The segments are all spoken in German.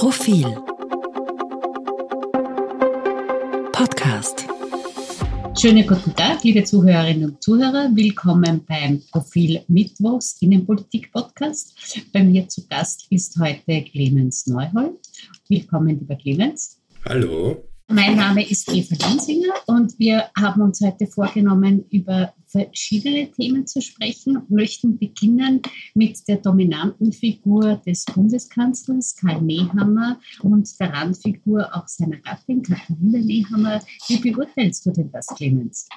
Profil Podcast Schönen guten Tag, liebe Zuhörerinnen und Zuhörer. Willkommen beim Profil Mittwochs Innenpolitik Podcast. Bei mir zu Gast ist heute Clemens Neuhold. Willkommen, lieber Clemens. Hallo. Mein Name ist Eva Linsinger und wir haben uns heute vorgenommen, über verschiedene Themen zu sprechen, möchten beginnen mit der dominanten Figur des Bundeskanzlers Karl Nehammer und der Randfigur auch seiner Gattin Katharina Nehammer. Wie beurteilst du denn das, Clemens?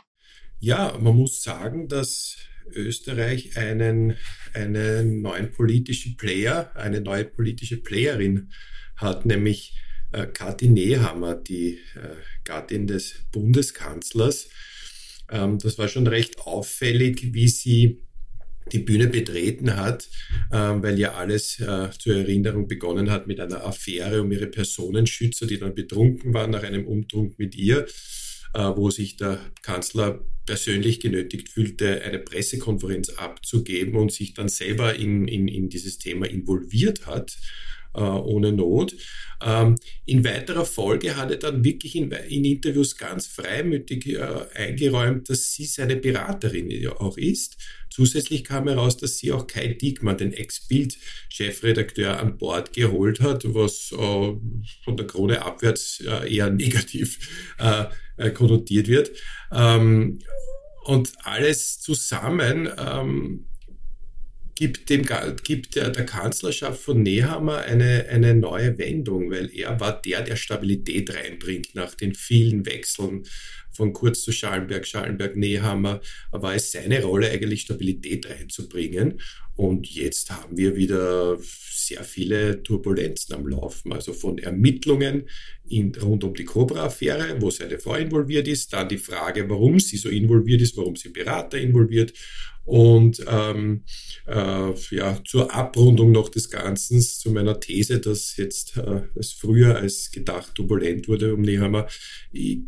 Ja, man muss sagen, dass Österreich einen, einen neuen politischen Player, eine neue politische Playerin hat, nämlich äh, Kathi Nehammer, die äh, Gattin des Bundeskanzlers. Ähm, das war schon recht auffällig, wie sie die Bühne betreten hat, ähm, weil ja alles äh, zur Erinnerung begonnen hat mit einer Affäre um ihre Personenschützer, die dann betrunken waren nach einem Umtrunk mit ihr, äh, wo sich der Kanzler persönlich genötigt fühlte, eine Pressekonferenz abzugeben und sich dann selber in, in, in dieses Thema involviert hat äh, ohne Not. Ähm, in weiterer Folge hat er dann wirklich in, in Interviews ganz freimütig äh, eingeräumt, dass sie seine Beraterin auch ist. Zusätzlich kam heraus, dass sie auch Kai Diekmann, den Ex-Bild-Chefredakteur, an Bord geholt hat, was äh, von der Krone abwärts äh, eher negativ äh, äh, konnotiert wird. Ähm, und alles zusammen ähm, gibt, dem, gibt der, der Kanzlerschaft von Nehammer eine, eine neue Wendung, weil er war der, der Stabilität reinbringt nach den vielen Wechseln von Kurz zu Schallenberg, Schallenberg, Nehammer, war es seine Rolle eigentlich Stabilität reinzubringen. Und jetzt haben wir wieder sehr viele Turbulenzen am Laufen, also von Ermittlungen in, rund um die Cobra-Affäre, wo seine Frau involviert ist, dann die Frage, warum sie so involviert ist, warum sie Berater involviert und ähm, äh, ja, zur Abrundung noch des Ganzen, zu meiner These, dass jetzt äh, es früher als gedacht turbulent wurde um Nehammer,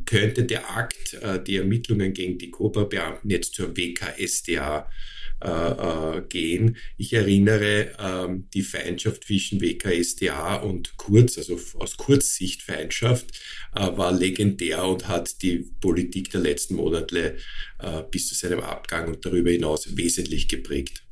könnte der Akt, äh, die Ermittlungen gegen die Cobra-Beamten jetzt zur WKSDA äh, äh, gehen. Ich erinnere ähm, die Feindschaft zwischen WKSDA und Kurz, also aus Kurzsicht Feindschaft, war legendär und hat die Politik der letzten Monate bis zu seinem Abgang und darüber hinaus wesentlich geprägt.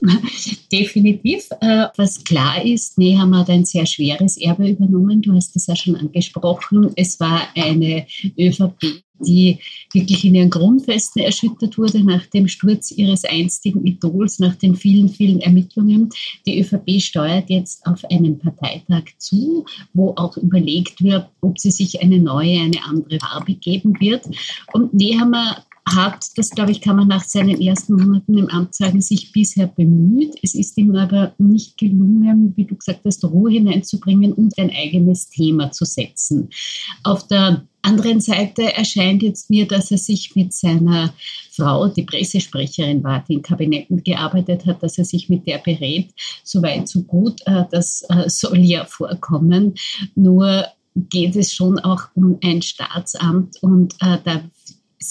Definitiv. Äh, was klar ist, Nehammer hat ein sehr schweres Erbe übernommen. Du hast es ja schon angesprochen. Es war eine ÖVP, die wirklich in ihren Grundfesten erschüttert wurde nach dem Sturz ihres einstigen Idols, nach den vielen, vielen Ermittlungen. Die ÖVP steuert jetzt auf einen Parteitag zu, wo auch überlegt wird, ob sie sich eine neue, eine andere Farbe geben wird. Und Nehammer hat, das glaube ich, kann man nach seinen ersten Monaten im Amt sagen, sich bisher bemüht. Es ist ihm aber nicht gelungen, wie du gesagt hast, Ruhe hineinzubringen und ein eigenes Thema zu setzen. Auf der anderen Seite erscheint jetzt mir, dass er sich mit seiner Frau, die Pressesprecherin war, die in Kabinetten gearbeitet hat, dass er sich mit der berät. Soweit, so gut. Äh, das äh, soll ja vorkommen. Nur geht es schon auch um ein Staatsamt und äh, da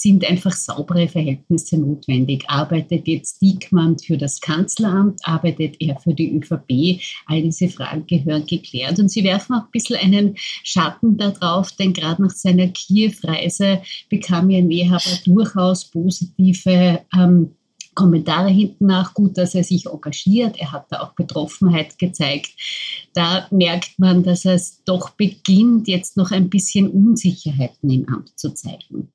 sind einfach saubere Verhältnisse notwendig. Arbeitet jetzt Diekmann für das Kanzleramt, arbeitet er für die ÖVP? All diese Fragen gehören geklärt. Und sie werfen auch ein bisschen einen Schatten darauf, denn gerade nach seiner Kiew-Reise bekam ja Nehaber durchaus positive ähm, Kommentare hinten nach, gut, dass er sich engagiert, er hat da auch Betroffenheit gezeigt. Da merkt man, dass es doch beginnt, jetzt noch ein bisschen Unsicherheiten im Amt zu zeigen.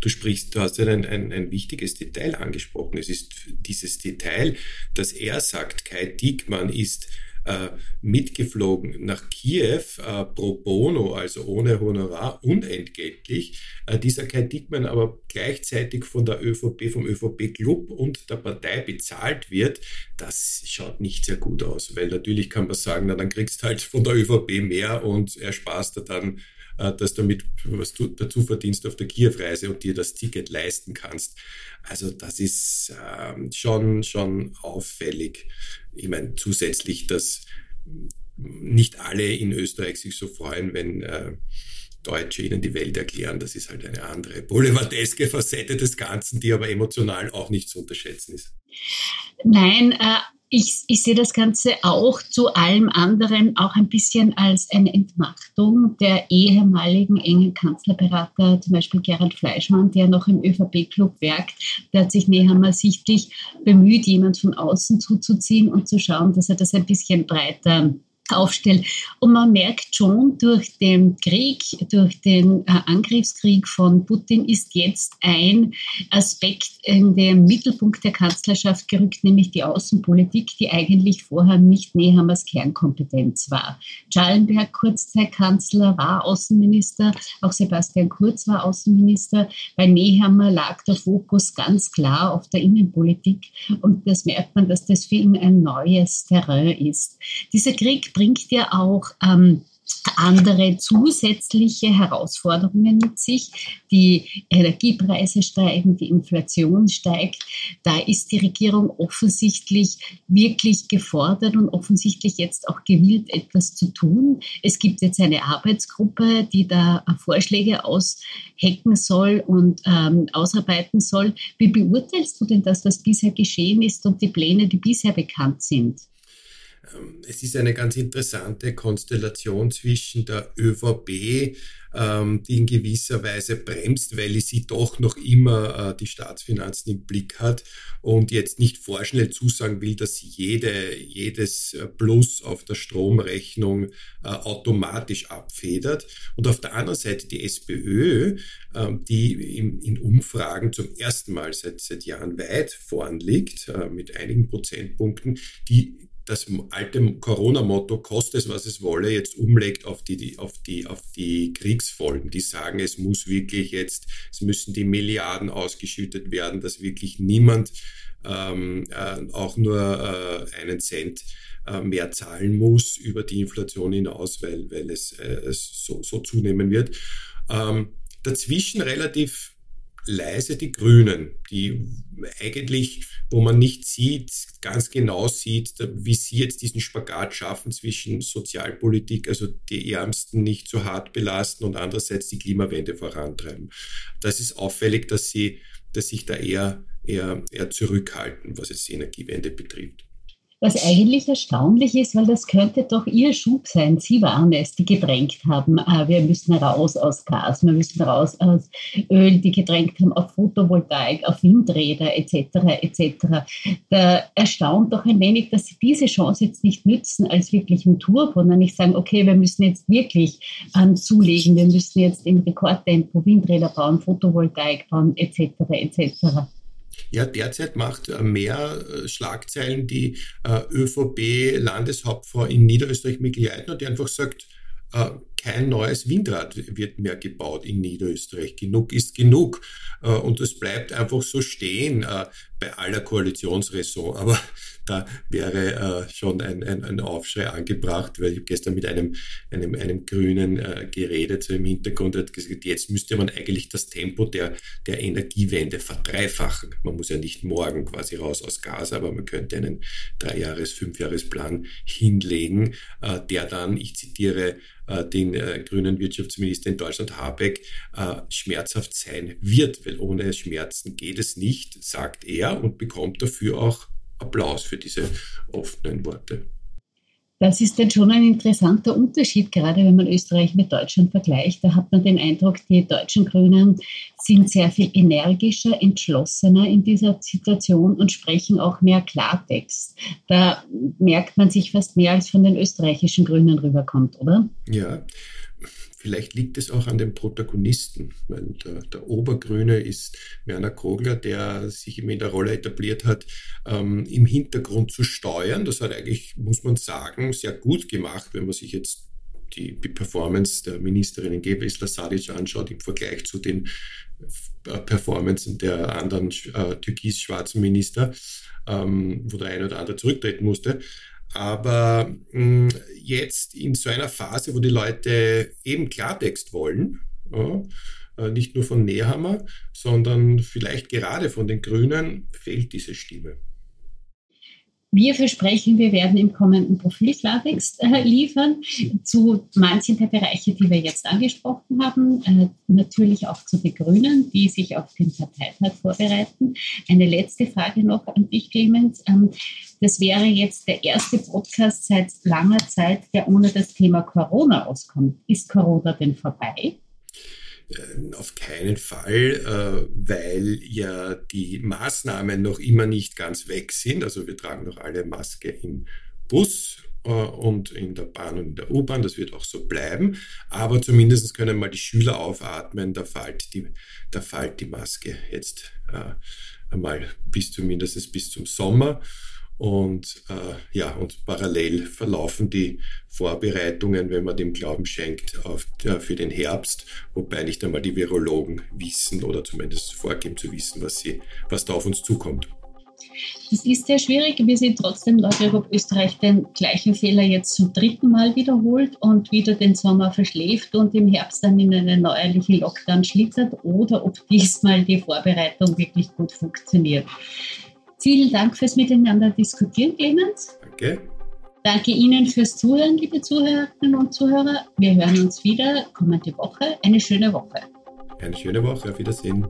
Du sprichst, du hast ja ein, ein, ein wichtiges Detail angesprochen. Es ist dieses Detail, dass er sagt, Kai Diekmann ist mitgeflogen nach Kiew äh, pro bono, also ohne Honorar, unentgeltlich. Äh, dieser Kai Diekmann aber gleichzeitig von der ÖVP, vom ÖVP-Club und der Partei bezahlt wird, das schaut nicht sehr gut aus, weil natürlich kann man sagen, na, dann kriegst du halt von der ÖVP mehr und ersparst du dann äh, dass du mit was du dazu verdienst auf der Kiew-Reise und dir das Ticket leisten kannst. Also das ist ähm, schon, schon auffällig. Ich meine, zusätzlich, dass nicht alle in Österreich sich so freuen, wenn äh, Deutsche ihnen die Welt erklären. Das ist halt eine andere boulevardeske Facette des Ganzen, die aber emotional auch nicht zu unterschätzen ist. Nein, äh, ich, ich sehe das Ganze auch zu allem anderen auch ein bisschen als eine Entmachtung der ehemaligen engen Kanzlerberater, zum Beispiel Gerhard Fleischmann, der noch im ÖVP-Club werkt. Der hat sich Nehammer sichtlich bemüht, jemand von außen zuzuziehen und zu schauen, dass er das ein bisschen breiter aufstellt. Und man merkt schon, durch den Krieg, durch den äh, Angriffskrieg von Putin ist jetzt ein Aspekt in den Mittelpunkt der Kanzlerschaft gerückt, nämlich die Außenpolitik, die eigentlich vorher nicht Nehammers Kernkompetenz war. Schallenberg, Kurzzeitkanzler, war Außenminister, auch Sebastian Kurz war Außenminister. Bei Nehammer lag der Fokus ganz klar auf der Innenpolitik und das merkt man, dass das für ihn ein neues Terrain ist. Dieser Krieg bringt ja auch ähm, andere zusätzliche Herausforderungen mit sich. Die Energiepreise steigen, die Inflation steigt. Da ist die Regierung offensichtlich wirklich gefordert und offensichtlich jetzt auch gewillt, etwas zu tun. Es gibt jetzt eine Arbeitsgruppe, die da Vorschläge aushecken soll und ähm, ausarbeiten soll. Wie beurteilst du denn das, was bisher geschehen ist und die Pläne, die bisher bekannt sind? Ähm, es ist eine ganz interessante Konstellation zwischen der ÖVP, ähm, die in gewisser Weise bremst, weil sie doch noch immer äh, die Staatsfinanzen im Blick hat und jetzt nicht vorschnell zusagen will, dass sie jede, jedes äh, Plus auf der Stromrechnung äh, automatisch abfedert. Und auf der anderen Seite die SPÖ, ähm, die in, Umfragen zum ersten Mal seit, seit Jahren weit vorn liegt, mit einigen Prozentpunkten, die das alte Corona-Motto, koste es, was es wolle, jetzt umlegt auf die, auf, die, auf die Kriegsfolgen. Die sagen, es muss wirklich jetzt, es müssen die Milliarden ausgeschüttet werden, dass wirklich niemand ähm, äh, auch nur äh, einen Cent äh, mehr zahlen muss über die Inflation hinaus, weil, weil es, äh, es so, so zunehmen wird. Ähm, dazwischen relativ leise die Grünen, die eigentlich, wo man nicht sieht, ganz genau sieht, wie sie jetzt diesen Spagat schaffen zwischen Sozialpolitik, also die Ärmsten nicht so hart belasten und andererseits die Klimawende vorantreiben. Das ist auffällig, dass sie, dass sich da eher, eher, eher zurückhalten, was es die Energiewende betrifft. Was eigentlich erstaunlich ist, weil das könnte doch Ihr Schub sein. Sie waren es, die gedrängt haben, äh, wir müssen raus aus Gas, wir müssen raus aus Öl, die gedrängt haben auf Photovoltaik, auf Windräder etc. etc. Da erstaunt doch ein wenig, dass Sie diese Chance jetzt nicht nützen als wirklichen Turbo, und nicht sagen, okay, wir müssen jetzt wirklich ähm, zulegen, wir müssen jetzt im Rekordtempo Windräder bauen, Photovoltaik bauen etc. etc. Ja, derzeit macht äh, mehr äh, Schlagzeilen die äh, ÖVP-Landeshauptfrau in Niederösterreich Mikl-Leitner, die einfach sagt, kein neues Windrad wird mehr gebaut in Niederösterreich. Genug ist genug. Und es bleibt einfach so stehen bei aller Koalitionsraison. Aber da wäre äh, schon ein, ein, ein, Aufschrei angebracht, weil ich gestern mit einem, einem, einem Grünen äh, geredet, so im Hintergrund hat gesagt, jetzt müsste man eigentlich das Tempo der, der Energiewende verdreifachen. Man muss ja nicht morgen quasi raus aus Gas, aber man könnte einen Dreijahres-, Fünfjahresplan hinlegen, äh, der dann, ich zitiere, äh, äh, grünen Wirtschaftsminister in Deutschland Habeck äh, schmerzhaft sein wird, weil ohne Schmerzen geht es nicht, sagt er und bekommt dafür auch Applaus für diese offenen Worte. Das ist dann schon ein interessanter Unterschied, gerade wenn man Österreich mit Deutschland vergleicht. Da hat man den Eindruck, die deutschen Grünen sind sehr viel energischer, entschlossener in dieser Situation und sprechen auch mehr Klartext. Da merkt man sich fast mehr, als von den österreichischen Grünen rüberkommt, oder? Ja, Vielleicht liegt es auch an den Protagonisten, weil der, der Obergrüne ist Werner Kogler, der sich in der Rolle etabliert hat, ähm, im Hintergrund zu steuern. Das hat eigentlich, muss man sagen, sehr gut gemacht, wenn man sich jetzt die, die Performance der Ministerin Gebesla Sadic anschaut im Vergleich zu den äh, Performancen der anderen äh, türkis-schwarzen Minister, ähm, wo der eine oder andere zurücktreten musste. Aber mh, hm, jetzt in so einer Phase, wo die Leute eben Klartext wollen, ja, äh, nicht nur von Nehammer, sondern vielleicht gerade von den Grünen, fehlt diese Stimme. Wir versprechen, wir werden im kommenden Profil Klartext äh, liefern zu manchen der Bereiche, die wir jetzt angesprochen haben. Äh, natürlich auch zu den Grünen, die sich auf den Parteitag vorbereiten. Eine letzte Frage noch an dich, Clemens. Ähm, das wäre jetzt der erste Podcast seit langer Zeit, der ohne das Thema Corona auskommt. Ist Corona denn vorbei? Äh, auf keinen Fall, äh, weil ja die Maßnahmen noch immer nicht ganz weg sind. Also wir tragen noch alle Maske im Bus äh, und in der Bahn und in der U-Bahn. Das wird auch so bleiben. Aber zumindest können mal die Schüler aufatmen. Da fällt die, da fällt die Maske jetzt einmal bis zumindest bis zum Sommer. Und äh, ja, und parallel verlaufen die Vorbereitungen, wenn man dem Glauben schenkt, auf, äh, für den Herbst, wobei nicht einmal die Virologen wissen oder zumindest vorgeben zu wissen, was, sie, was da auf uns zukommt. Das ist sehr schwierig. Wir sind trotzdem Leute, ob Österreich den gleichen Fehler jetzt zum dritten Mal wiederholt und wieder den Sommer verschläft und im Herbst dann in einen neuerlichen Lockdown schlittert oder ob diesmal die Vorbereitung wirklich gut funktioniert. Vielen Dank fürs Miteinander diskutieren, Clemens. Danke. Danke Ihnen fürs Zuhören, liebe Zuhörerinnen und Zuhörer. Wir hören uns wieder kommende Woche. Eine schöne Woche. Eine schöne Woche. Auf Wiedersehen.